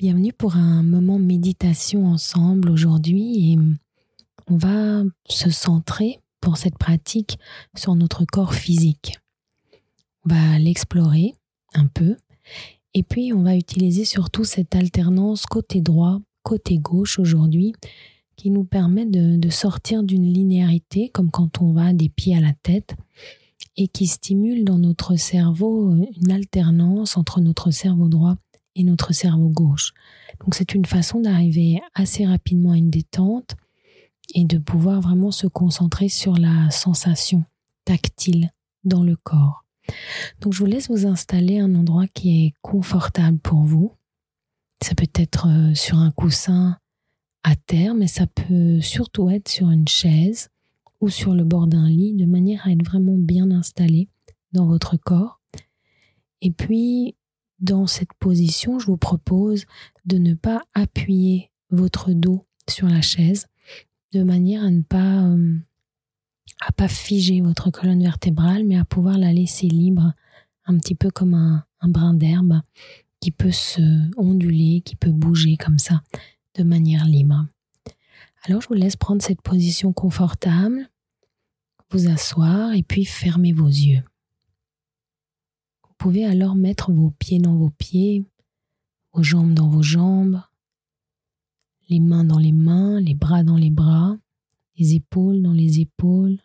Bienvenue pour un moment méditation ensemble aujourd'hui et on va se centrer pour cette pratique sur notre corps physique. On va l'explorer un peu et puis on va utiliser surtout cette alternance côté droit, côté gauche aujourd'hui qui nous permet de, de sortir d'une linéarité comme quand on va des pieds à la tête et qui stimule dans notre cerveau une alternance entre notre cerveau droit et notre cerveau gauche. Donc c'est une façon d'arriver assez rapidement à une détente et de pouvoir vraiment se concentrer sur la sensation tactile dans le corps. Donc je vous laisse vous installer un endroit qui est confortable pour vous. Ça peut être euh, sur un coussin à terre, mais ça peut surtout être sur une chaise ou sur le bord d'un lit de manière à être vraiment bien installé dans votre corps. Et puis dans cette position, je vous propose de ne pas appuyer votre dos sur la chaise de manière à ne pas euh, à pas figer votre colonne vertébrale, mais à pouvoir la laisser libre, un petit peu comme un, un brin d'herbe qui peut se onduler, qui peut bouger comme ça, de manière libre. Alors je vous laisse prendre cette position confortable, vous asseoir et puis fermer vos yeux pouvez alors mettre vos pieds dans vos pieds, vos jambes dans vos jambes, les mains dans les mains, les bras dans les bras, les épaules dans les épaules,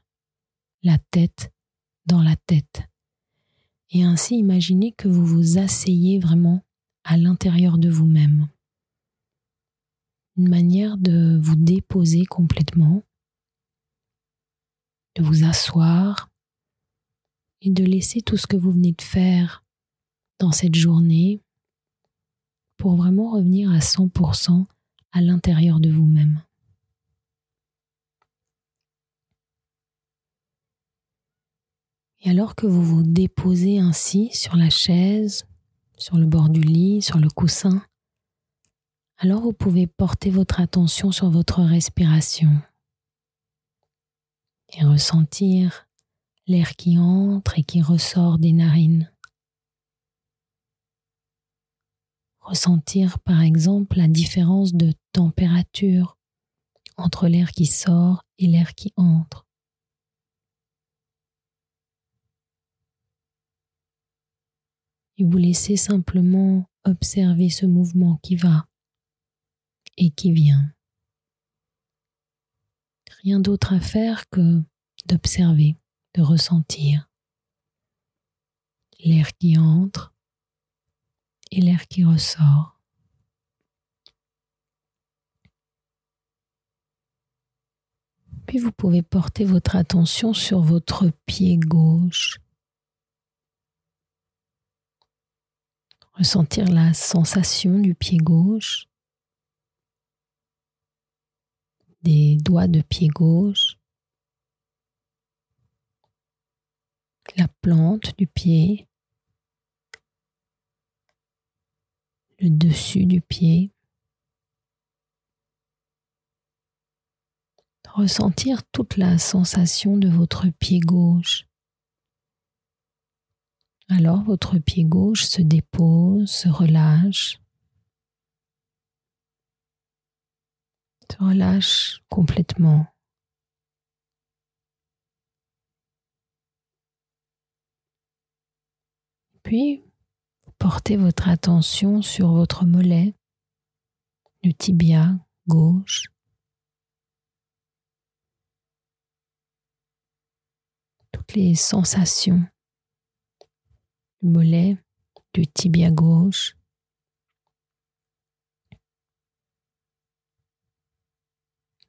la tête dans la tête. Et ainsi imaginez que vous vous asseyez vraiment à l'intérieur de vous-même. Une manière de vous déposer complètement, de vous asseoir et de laisser tout ce que vous venez de faire dans cette journée pour vraiment revenir à 100% à l'intérieur de vous-même. Et alors que vous vous déposez ainsi sur la chaise, sur le bord du lit, sur le coussin, alors vous pouvez porter votre attention sur votre respiration et ressentir l'air qui entre et qui ressort des narines. Ressentir par exemple la différence de température entre l'air qui sort et l'air qui entre. Et vous laissez simplement observer ce mouvement qui va et qui vient. Rien d'autre à faire que d'observer de ressentir l'air qui entre et l'air qui ressort. Puis vous pouvez porter votre attention sur votre pied gauche. Ressentir la sensation du pied gauche, des doigts de pied gauche, la plante du pied, le dessus du pied. Ressentir toute la sensation de votre pied gauche. Alors votre pied gauche se dépose, se relâche, se relâche complètement. Puis, portez votre attention sur votre mollet, le tibia gauche. Toutes les sensations du mollet, du tibia gauche.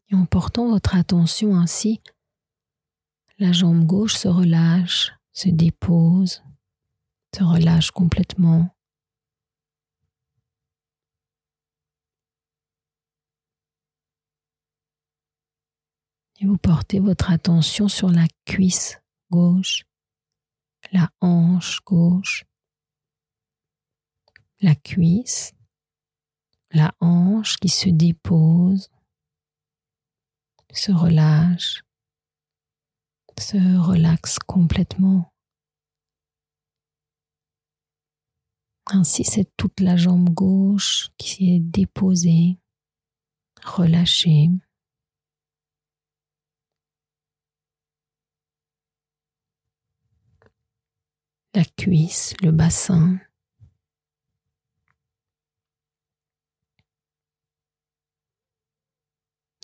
Et en portant votre attention ainsi, la jambe gauche se relâche, se dépose, te relâche complètement. Et vous portez votre attention sur la cuisse gauche, la hanche gauche, la cuisse, la hanche qui se dépose, se relâche, se relaxe complètement. Ainsi, c'est toute la jambe gauche qui est déposée, relâchée. La cuisse, le bassin.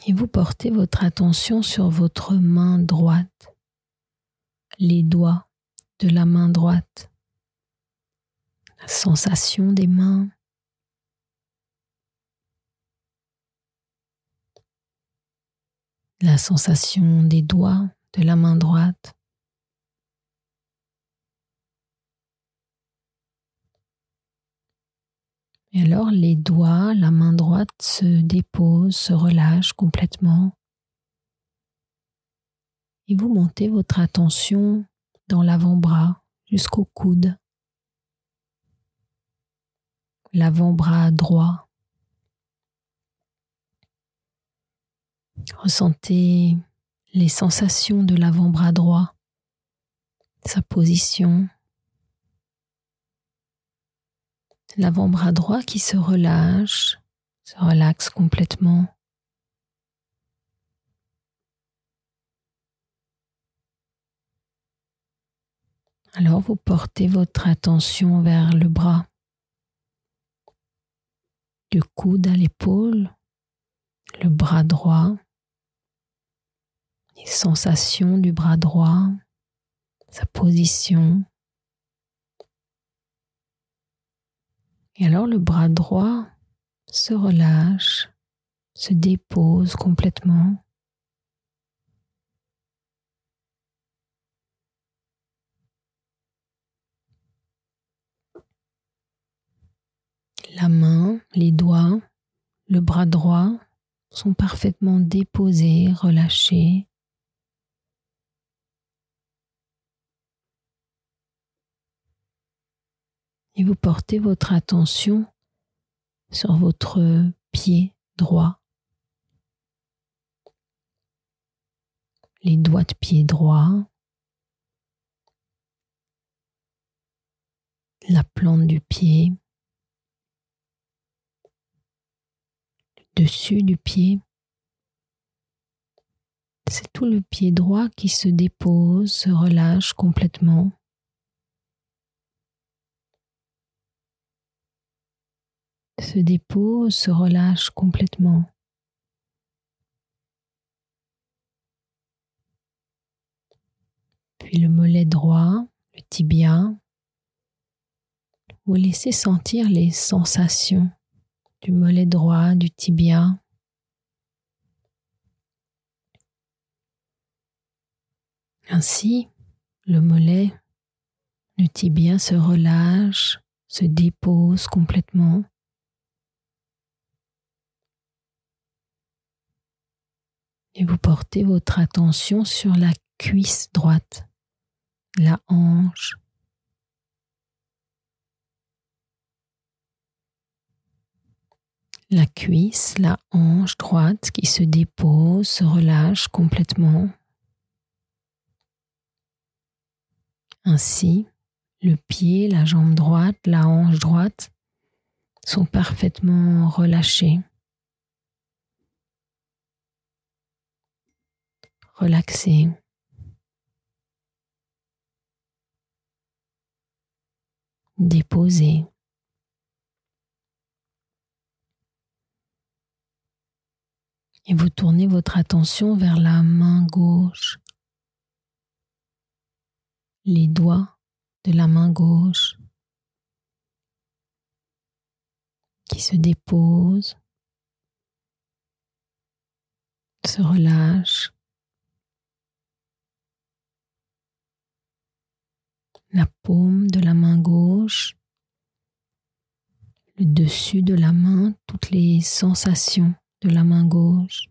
Et vous portez votre attention sur votre main droite, les doigts de la main droite la sensation des mains. La sensation des doigts de la main droite. Et alors les doigts, la main droite se dépose, se relâche complètement. Et vous montez votre attention dans l'avant-bras jusqu'au coude l'avant-bras droit. Ressentez les sensations de l'avant-bras droit, sa position. L'avant-bras droit qui se relâche, se relaxe complètement. Alors vous portez votre attention vers le bras du coude à l'épaule, le bras droit, les sensations du bras droit, sa position. Et alors le bras droit se relâche, se dépose complètement. La main, les doigts, le bras droit sont parfaitement déposés, relâchés. Et vous portez votre attention sur votre pied droit. Les doigts de pied droit. La plante du pied. Dessus du pied. C'est tout le pied droit qui se dépose, se relâche complètement. Se dépose, se relâche complètement. Puis le mollet droit, le tibia. Vous laissez sentir les sensations du mollet droit, du tibia. Ainsi, le mollet, le tibia se relâche, se dépose complètement. Et vous portez votre attention sur la cuisse droite, la hanche, la cuisse, la hanche droite qui se dépose, se relâche complètement. Ainsi, le pied, la jambe droite, la hanche droite sont parfaitement relâchés. Relaxés. Déposés. Et vous tournez votre attention vers la main gauche, les doigts de la main gauche qui se déposent, se relâchent. La paume de la main gauche, le dessus de la main, toutes les sensations de la main gauche.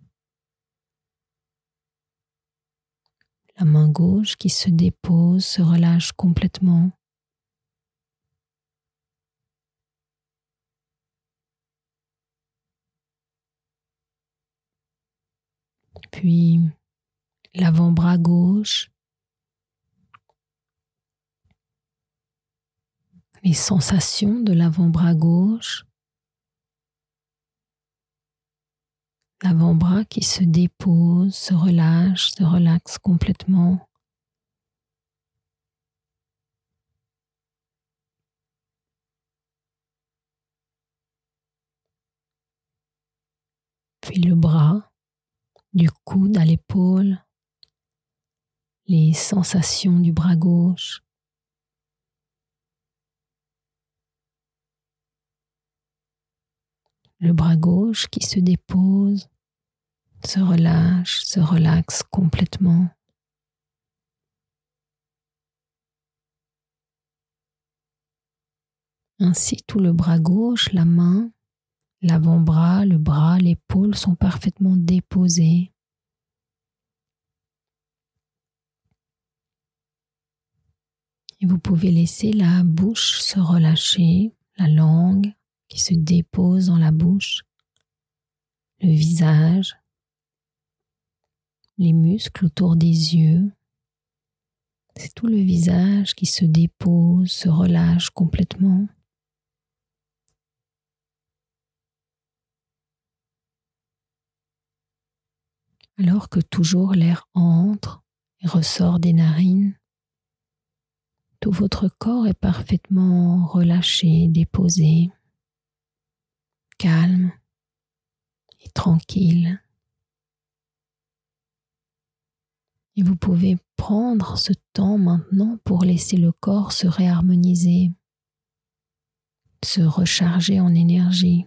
La main gauche qui se dépose, se relâche complètement. Puis l'avant-bras gauche. Les sensations de l'avant-bras gauche. L'avant-bras qui se dépose, se relâche, se relaxe complètement. Puis le bras, du coude à l'épaule, les sensations du bras gauche. Le bras gauche qui se dépose, se relâche, se relaxe complètement. Ainsi tout le bras gauche, la main, l'avant-bras, le bras, l'épaule sont parfaitement déposés. Et vous pouvez laisser la bouche se relâcher, la langue, qui se dépose dans la bouche, le visage, les muscles autour des yeux. C'est tout le visage qui se dépose, se relâche complètement. Alors que toujours l'air entre et ressort des narines, tout votre corps est parfaitement relâché, déposé calme et tranquille. Et vous pouvez prendre ce temps maintenant pour laisser le corps se réharmoniser, se recharger en énergie,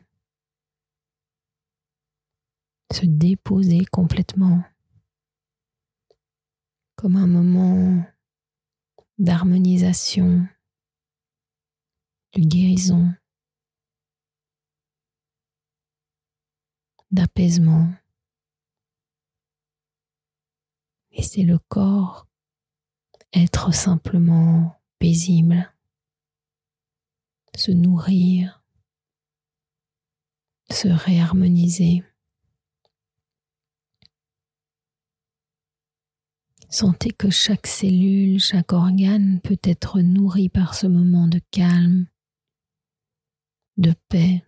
se déposer complètement, comme un moment d'harmonisation, de guérison. D'apaisement. Laissez le corps être simplement paisible, se nourrir, se réharmoniser. Sentez que chaque cellule, chaque organe peut être nourri par ce moment de calme, de paix,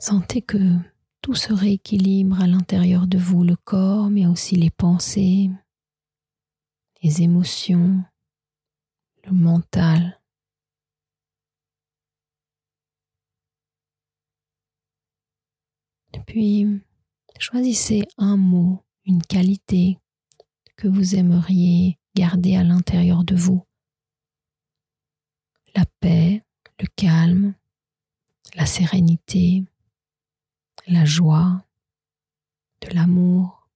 Sentez que tout se rééquilibre à l'intérieur de vous, le corps, mais aussi les pensées, les émotions, le mental. Puis, choisissez un mot, une qualité que vous aimeriez garder à l'intérieur de vous. La paix, le calme, la sérénité, la joie, de l'amour,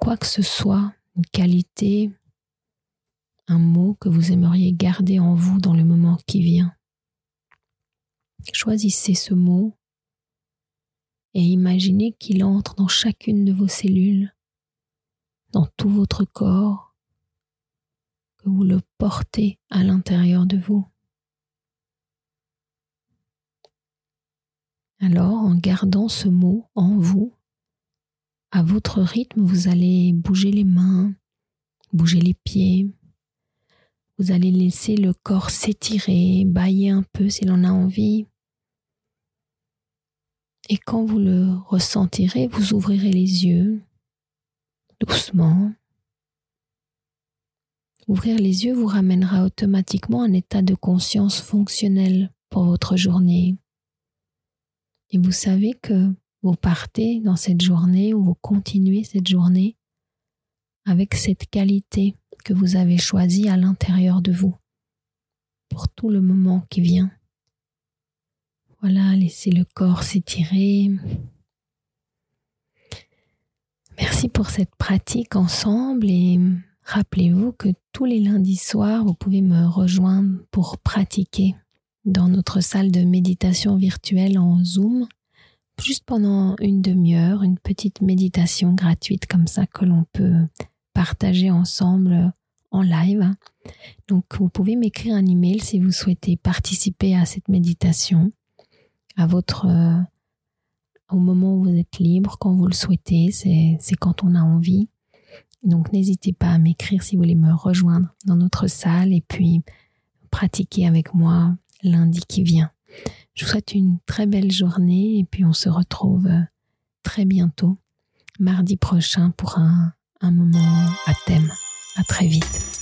quoi que ce soit, une qualité, un mot que vous aimeriez garder en vous dans le moment qui vient. Choisissez ce mot et imaginez qu'il entre dans chacune de vos cellules, dans tout votre corps, que vous le portez à l'intérieur de vous. Alors, gardant ce mot en vous, à votre rythme, vous allez bouger les mains, bouger les pieds. Vous allez laisser le corps s'étirer, bailler un peu s'il en a envie. Et quand vous le ressentirez, vous ouvrirez les yeux doucement. Ouvrir les yeux vous ramènera automatiquement un état de conscience fonctionnel pour votre journée. Et vous savez que vous partez dans cette journée ou vous continuez cette journée avec cette qualité que vous avez choisie à l'intérieur de vous pour tout le moment qui vient. Voilà, laissez le corps s'étirer. Merci pour cette pratique ensemble et rappelez-vous que tous les lundis soirs, vous pouvez me rejoindre pour pratiquer dans notre salle de méditation virtuelle en Zoom. juste pendant une demi-heure, une petite méditation gratuite comme ça que l'on peut partager ensemble en live. Donc vous pouvez m'écrire un email si vous souhaitez participer à cette méditation à votre euh, au moment où vous êtes libre, quand vous le souhaitez, c'est quand on a envie. Donc n'hésitez pas à m'écrire si vous voulez me rejoindre dans notre salle et puis pratiquer avec moi lundi qui vient. Je vous souhaite une très belle journée et puis on se retrouve euh, très bientôt, mardi prochain, pour un, un moment à thème. À très vite.